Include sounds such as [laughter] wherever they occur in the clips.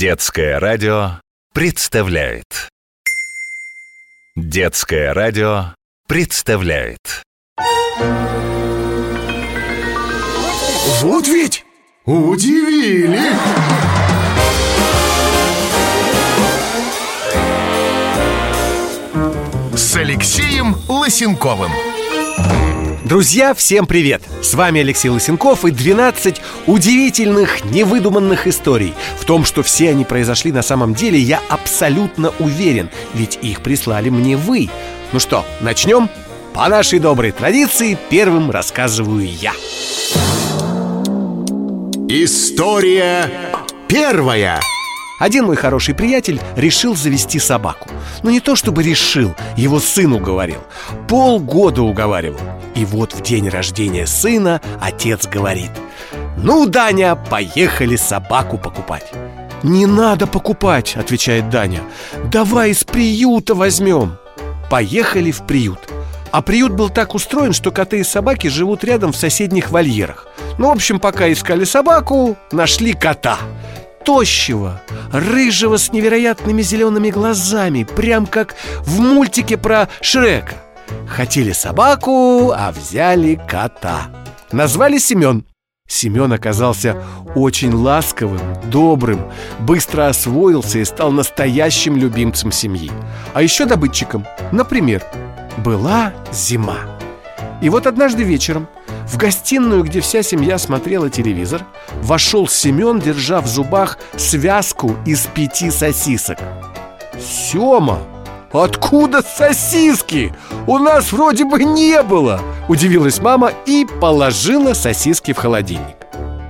Детское радио представляет. Детское радио представляет. Вот ведь удивили! С Алексеем Лысенковым Друзья, всем привет! С вами Алексей Лысенков и 12 удивительных, невыдуманных историй. В том, что все они произошли на самом деле, я абсолютно уверен, ведь их прислали мне вы. Ну что, начнем? По нашей доброй традиции первым рассказываю я. История первая один мой хороший приятель решил завести собаку. Но не то чтобы решил, его сын уговорил. Полгода уговаривал. И вот в день рождения сына отец говорит Ну, Даня, поехали собаку покупать «Не надо покупать», — отвечает Даня. «Давай из приюта возьмем» Поехали в приют. А приют был так устроен, что коты и собаки живут рядом в соседних вольерах. Ну, в общем, пока искали собаку, нашли кота тощего, рыжего с невероятными зелеными глазами, прям как в мультике про Шрека. Хотели собаку, а взяли кота. Назвали Семен. Семен оказался очень ласковым, добрым, быстро освоился и стал настоящим любимцем семьи. А еще добытчиком. Например, была зима. И вот однажды вечером в гостиную, где вся семья смотрела телевизор, вошел Семен, держа в зубах связку из пяти сосисок. «Сема, откуда сосиски? У нас вроде бы не было!» Удивилась мама и положила сосиски в холодильник.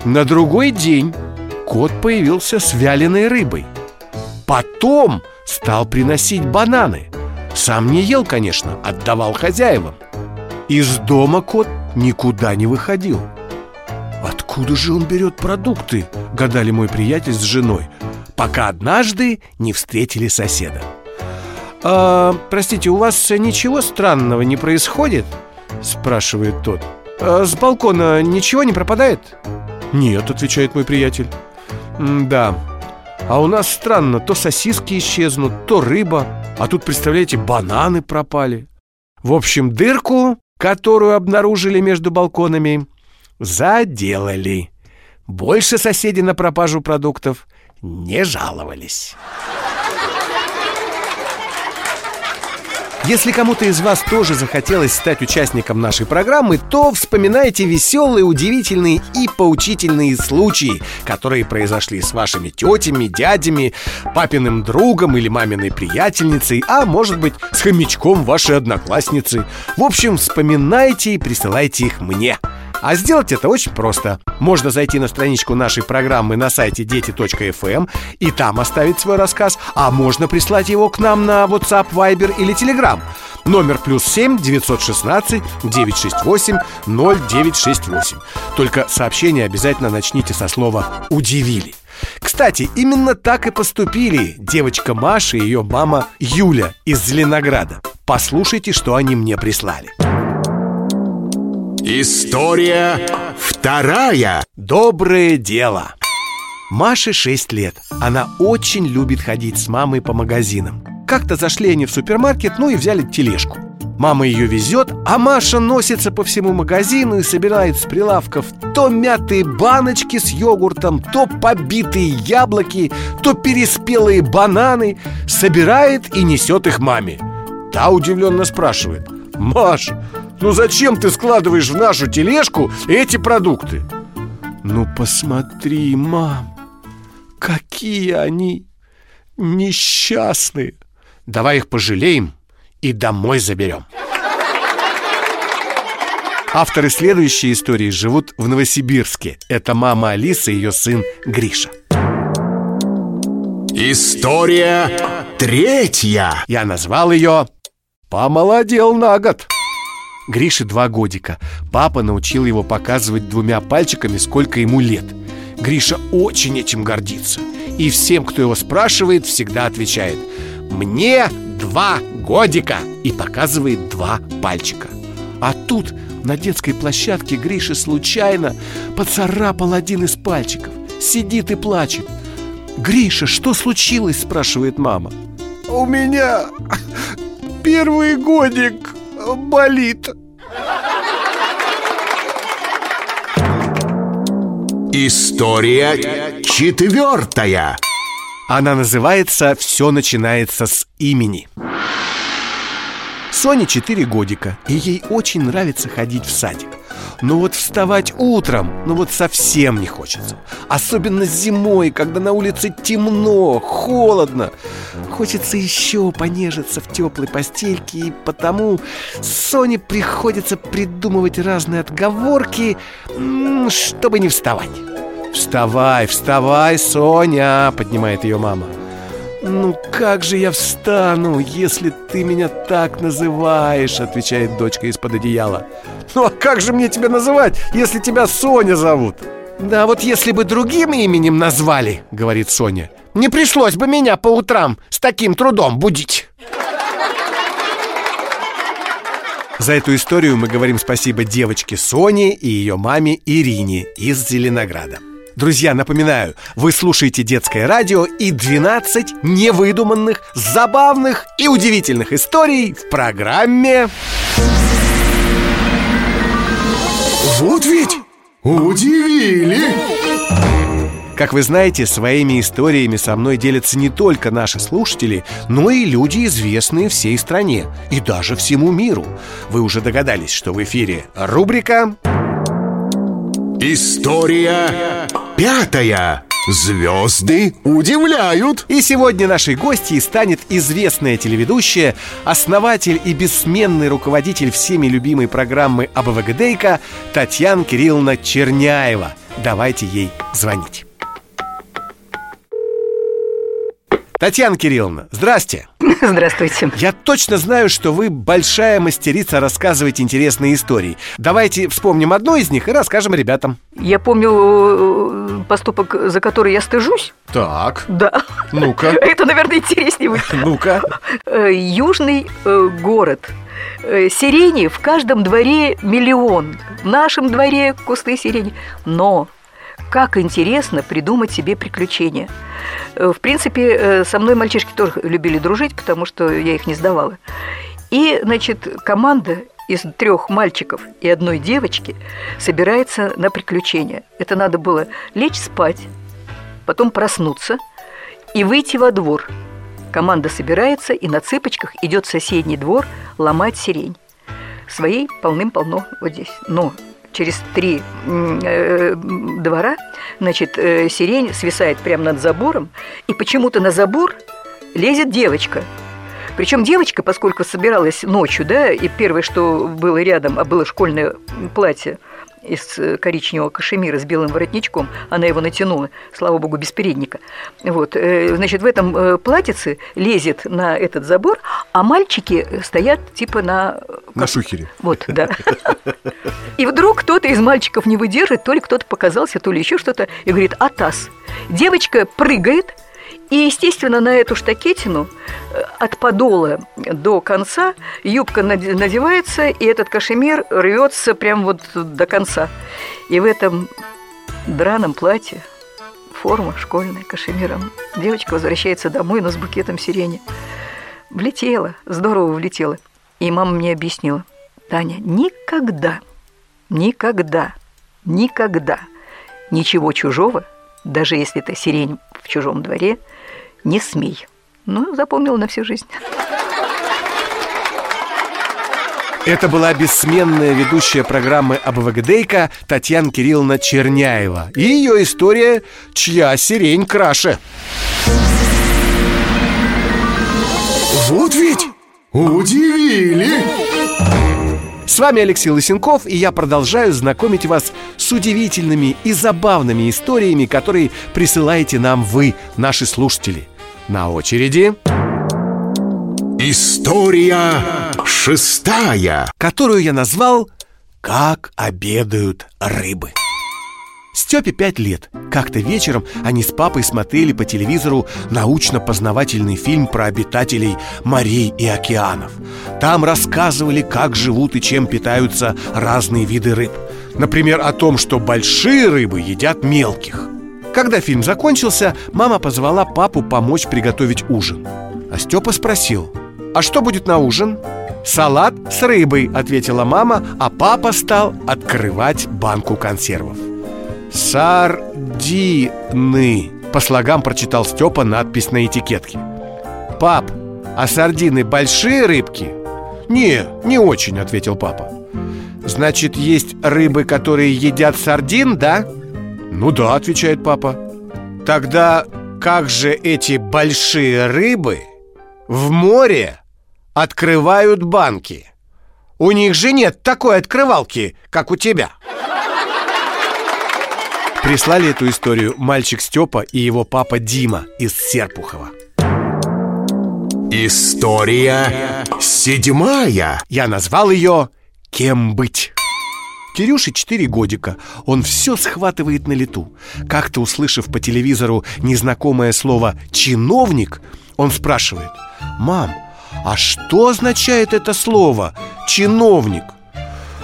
На другой день кот появился с вяленой рыбой. Потом стал приносить бананы. Сам не ел, конечно, отдавал хозяевам. Из дома кот никуда не выходил. Откуда же он берет продукты? Гадали мой приятель с женой Пока однажды не встретили соседа. А, Простите, у вас ничего странного не происходит? Спрашивает тот. А, С балкона ничего не пропадает? Нет, отвечает мой приятель. Да, а у нас странно, то сосиски исчезнут, то рыба. А тут, представляете, бананы пропали. В общем, дырку которую обнаружили между балконами, заделали. Больше соседи на пропажу продуктов не жаловались. Если кому-то из вас тоже захотелось стать участником нашей программы, то вспоминайте веселые, удивительные и поучительные случаи, которые произошли с вашими тетями, дядями, папиным другом или маминой приятельницей, а может быть с хомячком вашей одноклассницы. В общем, вспоминайте и присылайте их мне. А сделать это очень просто. Можно зайти на страничку нашей программы на сайте дети.фм эм и там оставить свой рассказ, а можно прислать его к нам на WhatsApp, Viber или Telegram. Номер плюс 7 916 968 0968. Только сообщение обязательно начните со слова «удивили». Кстати, именно так и поступили девочка Маша и ее мама Юля из Зеленограда. Послушайте, что они мне прислали. История вторая. Доброе дело. Маше 6 лет. Она очень любит ходить с мамой по магазинам. Как-то зашли они в супермаркет, ну и взяли тележку. Мама ее везет, а Маша носится по всему магазину и собирает с прилавков то мятые баночки с йогуртом, то побитые яблоки, то переспелые бананы. Собирает и несет их маме. Та удивленно спрашивает. Маша, ну зачем ты складываешь в нашу тележку эти продукты? Ну посмотри, мам, какие они несчастные. Давай их пожалеем и домой заберем. Авторы следующей истории живут в Новосибирске. Это мама Алиса и ее сын Гриша. История третья. Я назвал ее «Помолодел на год» Грише два годика. Папа научил его показывать двумя пальчиками, сколько ему лет. Гриша очень этим гордится. И всем, кто его спрашивает, всегда отвечает «Мне два годика!» И показывает два пальчика. А тут на детской площадке Гриша случайно поцарапал один из пальчиков. Сидит и плачет. «Гриша, что случилось?» – спрашивает мама. У меня первый годик болит. История четвертая Она называется «Все начинается с имени» Соне 4 годика, и ей очень нравится ходить в садик но вот вставать утром, ну вот совсем не хочется. Особенно зимой, когда на улице темно, холодно. Хочется еще понежиться в теплой постельке И потому Соне приходится придумывать разные отговорки Чтобы не вставать. «Вставай, вставай, Соня!» — поднимает ее мама «Ну как же я встану, если ты меня так называешь?» — отвечает дочка из-под одеяла «Ну а как же мне тебя называть, если тебя Соня зовут?» «Да вот если бы другим именем назвали, — говорит Соня, — не пришлось бы меня по утрам с таким трудом будить!» За эту историю мы говорим спасибо девочке Соне и ее маме Ирине из Зеленограда. Друзья, напоминаю, вы слушаете детское радио и 12 невыдуманных, забавных и удивительных историй в программе... Вот ведь удивили! Как вы знаете, своими историями со мной делятся не только наши слушатели, но и люди, известные всей стране и даже всему миру. Вы уже догадались, что в эфире рубрика История пятая. Звезды удивляют. И сегодня нашей гостьей станет известная телеведущая Основатель и бессменный руководитель всеми любимой программы АБВГДейка Татьяна Кирилловна Черняева. Давайте ей звонить. Татьяна Кирилловна, здрасте [laughs] Здравствуйте. Я точно знаю, что вы большая мастерица рассказывать интересные истории. Давайте вспомним одну из них и расскажем ребятам. Я помню э, поступок, за который я стыжусь. Так, Да. Ну-ка, [laughs] Это, наверное, интереснее будет. [laughs] Ну-ка. Э, Южный э, город. Сирени в каждом дворе миллион. В нашем дворе кусты сирени. Но как интересно придумать себе приключения Э, В принципе, э, со мной мальчишки тоже любили дружить, потому что я их не сдавала. И, значит, команда из трех мальчиков и одной девочки собирается на приключения. Это надо было лечь спать, потом проснуться и выйти во двор. Команда собирается и на цыпочках идет в соседний двор ломать сирень. Своей полным-полно вот здесь. Но через три э, двора, значит, э, сирень свисает прямо над забором, и почему-то на забор лезет девочка. Причем девочка, поскольку собиралась ночью, да, и первое, что было рядом, а было школьное платье из э, коричневого кашемира с белым воротничком, она его натянула, слава богу, без передника. Вот, э, значит, в этом э, платьице лезет на этот забор, а мальчики стоят типа на... На шухере Вот, да. И вдруг кто-то из мальчиков не выдержит, то ли кто-то показался, то ли еще что-то, и говорит «Атас». Девочка прыгает, и, естественно, на эту штакетину э, от подола до конца юбка наде- надевается, и этот кашемир рвется прям вот до конца. И в этом драном платье, форма школьная, кашемиром, девочка возвращается домой, но с букетом сирени. Влетела, здорово влетела. И мама мне объяснила, Таня, никогда, никогда, никогда ничего чужого, даже если это сирень в чужом дворе, не смей. Ну, запомнила на всю жизнь. Это была бессменная ведущая программы АБВГДейка Татьяна Кирилловна Черняева И ее история «Чья сирень краше?» Вот ведь удивили С вами Алексей Лысенков, и я продолжаю знакомить вас с удивительными и забавными историями, которые присылаете нам вы, наши слушатели. На очереди, История шестая которую я назвал «Как обедают рыбы». Степе пять лет. Как-то вечером они с папой смотрели по телевизору научно-познавательный фильм про обитателей морей и океанов. Там рассказывали, как живут и чем питаются разные виды рыб. Например, о том, что большие рыбы едят мелких. Когда фильм закончился, мама позвала папу помочь приготовить ужин А Степа спросил, а что будет на ужин? «Салат с рыбой», — ответила мама, а папа стал открывать банку консервов «Сардины», — по слогам прочитал Степа надпись на этикетке «Пап, а сардины большие рыбки?» «Не, не очень», — ответил папа «Значит, есть рыбы, которые едят сардин, да?» «Ну да», — отвечает папа «Тогда как же эти большие рыбы в море открывают банки. У них же нет такой открывалки, как у тебя. Прислали эту историю мальчик Степа и его папа Дима из Серпухова. История седьмая. Я назвал ее «Кем быть?». Кирюше 4 годика. Он все схватывает на лету. Как-то услышав по телевизору незнакомое слово «чиновник», он спрашивает «Мам, а что означает это слово «чиновник»?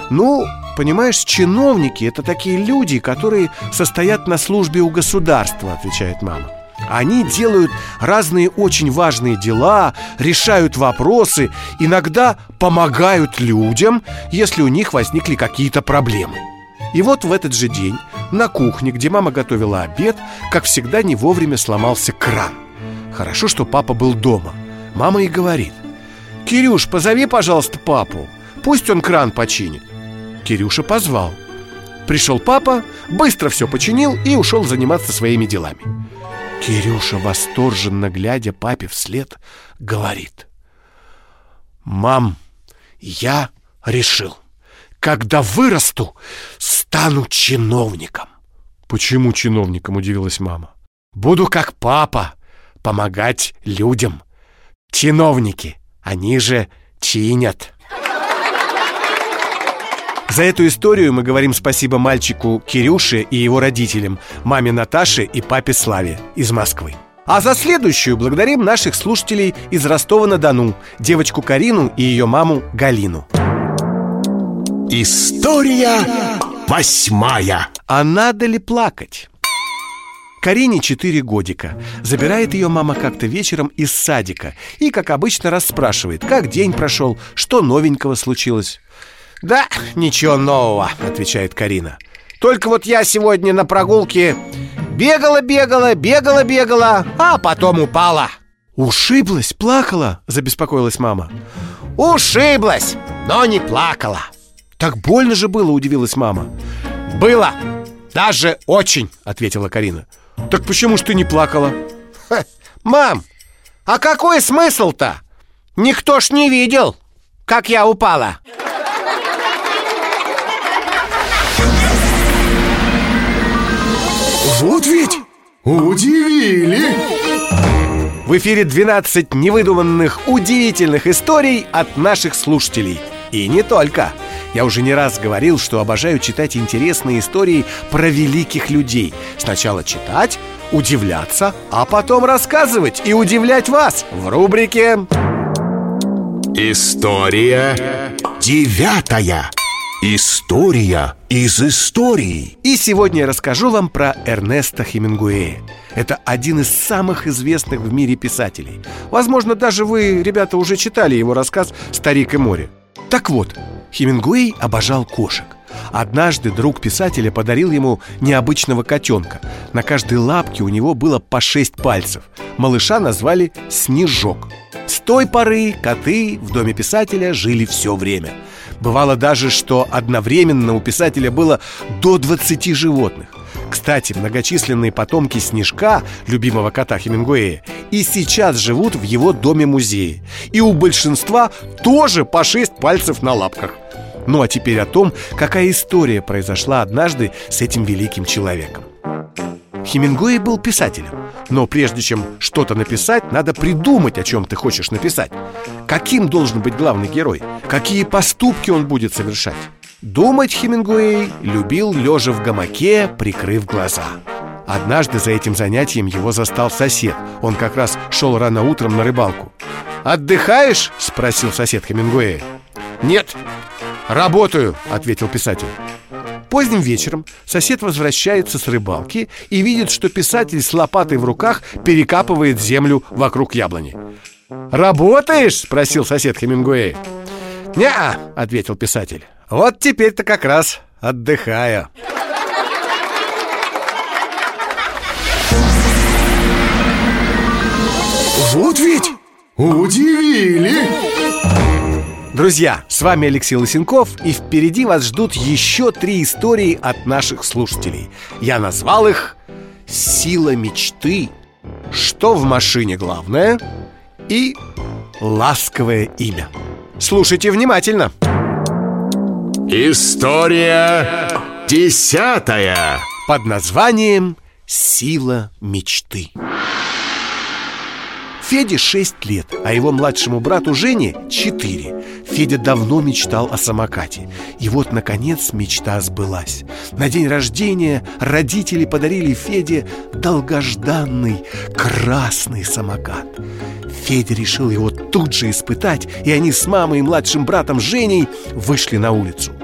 Ну, понимаешь, чиновники – это такие люди, которые состоят на службе у государства, отвечает мама. Они делают разные очень важные дела, решают вопросы, иногда помогают людям, если у них возникли какие-то проблемы. И вот в этот же день на кухне, где мама готовила обед, как всегда не вовремя сломался кран. Хорошо, что папа был дома. Мама и говорит – «Кирюш, позови, пожалуйста, папу Пусть он кран починит» Кирюша позвал Пришел папа, быстро все починил и ушел заниматься своими делами Кирюша, восторженно глядя папе вслед, говорит «Мам, я решил, когда вырасту, стану чиновником» «Почему чиновником?» – удивилась мама «Буду как папа, помогать людям Чиновники они же чинят. За эту историю мы говорим спасибо мальчику Кирюше и его родителям, маме Наташе и папе Славе из Москвы. А за следующую благодарим наших слушателей из Ростова-на-Дону, девочку Карину и ее маму Галину. История восьмая. А надо ли плакать? Карине 4 годика. Забирает ее мама как-то вечером из садика и, как обычно, расспрашивает, как день прошел, что новенького случилось. «Да, ничего нового», — отвечает Карина. «Только вот я сегодня на прогулке бегала-бегала, бегала-бегала, а потом упала». «Ушиблась, плакала?» – забеспокоилась мама. «Ушиблась, но не плакала». «Так больно же было», – удивилась мама. «Было, даже очень», – ответила Карина. Так почему ж ты не плакала? Ха, мам, а какой смысл-то? Никто ж не видел, как я упала. Вот ведь удивили! В эфире 12 невыдуманных, удивительных историй от наших слушателей. И не только. Я уже не раз говорил, что обожаю читать интересные истории про великих людей. Сначала читать, удивляться, а потом рассказывать и удивлять вас в рубрике История девятая. История из истории. И сегодня я расскажу вам про Эрнеста Хемингуэя. Это один из самых известных в мире писателей. Возможно, даже вы, ребята, уже читали его рассказ «Старик и море». Так вот, Хемингуэй обожал кошек. Однажды друг писателя подарил ему необычного котенка. На каждой лапке у него было по шесть пальцев. Малыша назвали Снежок. С той поры коты в доме писателя жили все время. Бывало даже, что одновременно у писателя было до 20 животных. Кстати, многочисленные потомки Снежка, любимого кота Хемингуэя, и сейчас живут в его доме-музее. И у большинства тоже по шесть пальцев на лапках. Ну а теперь о том, какая история произошла однажды с этим великим человеком. Хемингуэй был писателем, но прежде чем что-то написать, надо придумать, о чем ты хочешь написать. Каким должен быть главный герой? Какие поступки он будет совершать? Думать Хемингуэй любил лежа в гамаке, прикрыв глаза. Однажды за этим занятием его застал сосед. Он как раз шел рано утром на рыбалку. «Отдыхаешь?» – спросил сосед Хемингуэя. «Нет, работаю», – ответил писатель. Поздним вечером сосед возвращается с рыбалки и видит, что писатель с лопатой в руках перекапывает землю вокруг яблони. «Работаешь?» – спросил сосед Хемингуэй. не ответил писатель. «Вот теперь-то как раз отдыхаю». Вот ведь удивили! Друзья, с вами Алексей Лысенков, и впереди вас ждут еще три истории от наших слушателей. Я назвал их «Сила мечты», «Что в машине главное» и «Ласковое имя». Слушайте внимательно. История десятая Под названием «Сила мечты». Феде 6 лет, а его младшему брату Жене 4 Федя давно мечтал о самокате. И вот, наконец, мечта сбылась. На день рождения родители подарили Феде долгожданный красный самокат. Федя решил его тут же испытать И они с мамой и младшим братом Женей вышли на улицу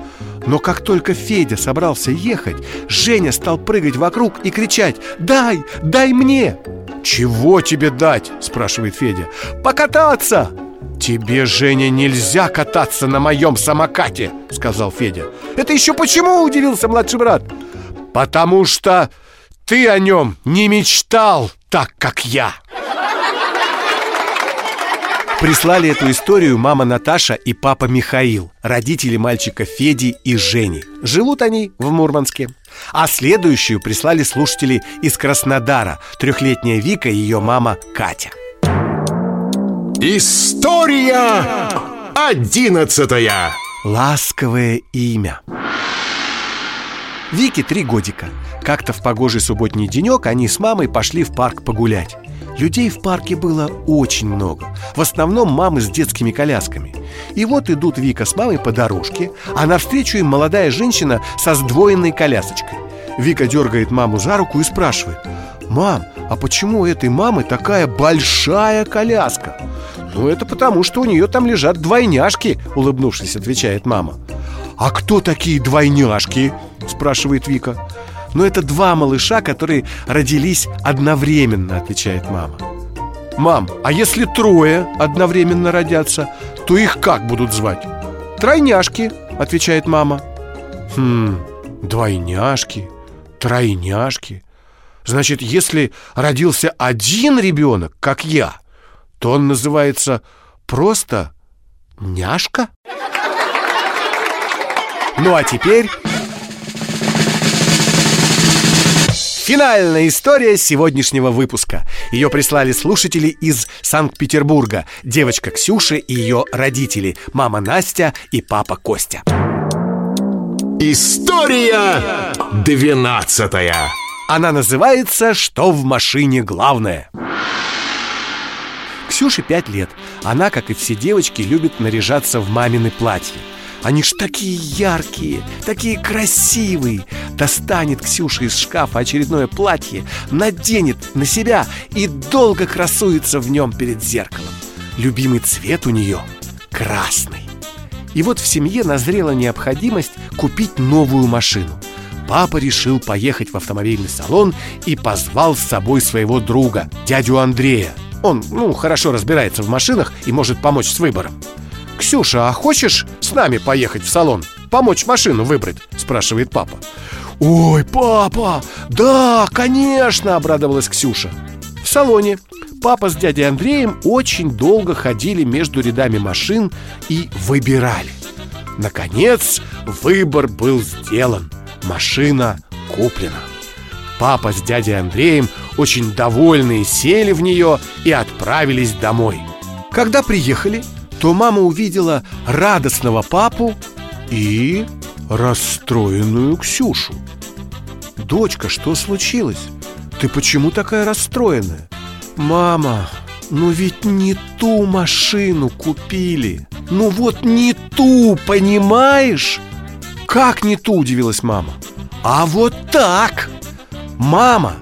но как только Федя собрался ехать, Женя стал прыгать вокруг и кричать «Дай! Дай мне!» «Чего тебе дать?» – спрашивает Федя «Покататься!» «Тебе, Женя, нельзя кататься на моем самокате!» – сказал Федя «Это еще почему?» – удивился младший брат «Потому что ты о нем не мечтал так, как я!» Прислали эту историю мама Наташа и папа Михаил, родители мальчика Феди и Жени. Живут они в Мурманске. А следующую прислали слушатели из Краснодара, трехлетняя Вика и ее мама Катя. История одиннадцатая Ласковое имя Вике три годика Как-то в погожий субботний денек они с мамой пошли в парк погулять Людей в парке было очень много. В основном мамы с детскими колясками. И вот идут Вика с мамой по дорожке А навстречу им молодая женщина со сдвоенной колясочкой. Вика дергает маму за руку и спрашивает «Мам, а почему у этой мамы такая большая коляска?» «Ну, это потому, что у нее там лежат двойняшки», — улыбнувшись, отвечает мама. «А кто такие двойняшки?» — спрашивает Вика но это два малыша, которые родились одновременно, отвечает мама. Мам, а если трое одновременно родятся, то их как будут звать? Тройняшки, отвечает мама. Хм, двойняшки, тройняшки. Значит, если родился один ребенок, как я, то он называется просто няшка? Ну а теперь Финальная история сегодняшнего выпуска. Ее прислали слушатели из Санкт-Петербурга. Девочка Ксюша и ее родители. Мама Настя и папа Костя. История двенадцатая. Она называется «Что в машине главное?». Ксюше пять лет. Она, как и все девочки, любит наряжаться в мамины платья. Они ж такие яркие, такие красивые. Достанет Ксюша из шкафа очередное платье Наденет на себя и долго красуется в нем перед зеркалом. Любимый цвет у нее красный. И вот в семье назрела необходимость купить новую машину. Папа решил поехать в автомобильный салон и позвал с собой своего друга, дядю Андрея. Он, ну, хорошо разбирается в машинах и может помочь с выбором «Ксюша, а хочешь с нами поехать в салон? Помочь машину выбрать?» – спрашивает папа. «Ой, папа, да, конечно!» – обрадовалась Ксюша. В салоне папа с дядей Андреем очень долго ходили между рядами машин и выбирали. Наконец, выбор был сделан. Машина куплена. Папа с дядей Андреем очень довольные сели в нее и отправились домой. Когда приехали, то мама увидела радостного папу и расстроенную Ксюшу. «Дочка, что случилось? Ты почему такая расстроенная?» «Мама, ну ведь не ту машину купили Ну вот не ту, понимаешь?» «Как не ту?» – удивилась мама «А вот так!» «Мама,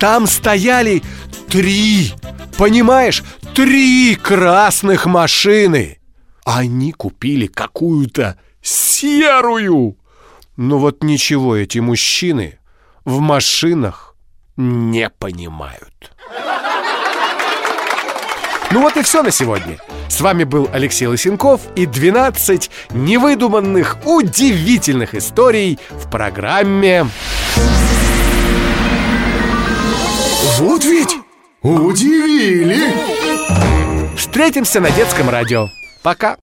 там стояли три, понимаешь, Три красных машины! Они купили какую-то серую! Ну вот ничего эти мужчины в машинах не понимают. Ну вот и все на сегодня. С вами был Алексей Лысенков и 12 невыдуманных, удивительных историй в программе Вот ведь удивили! «Встретимся на детском радио». Пока.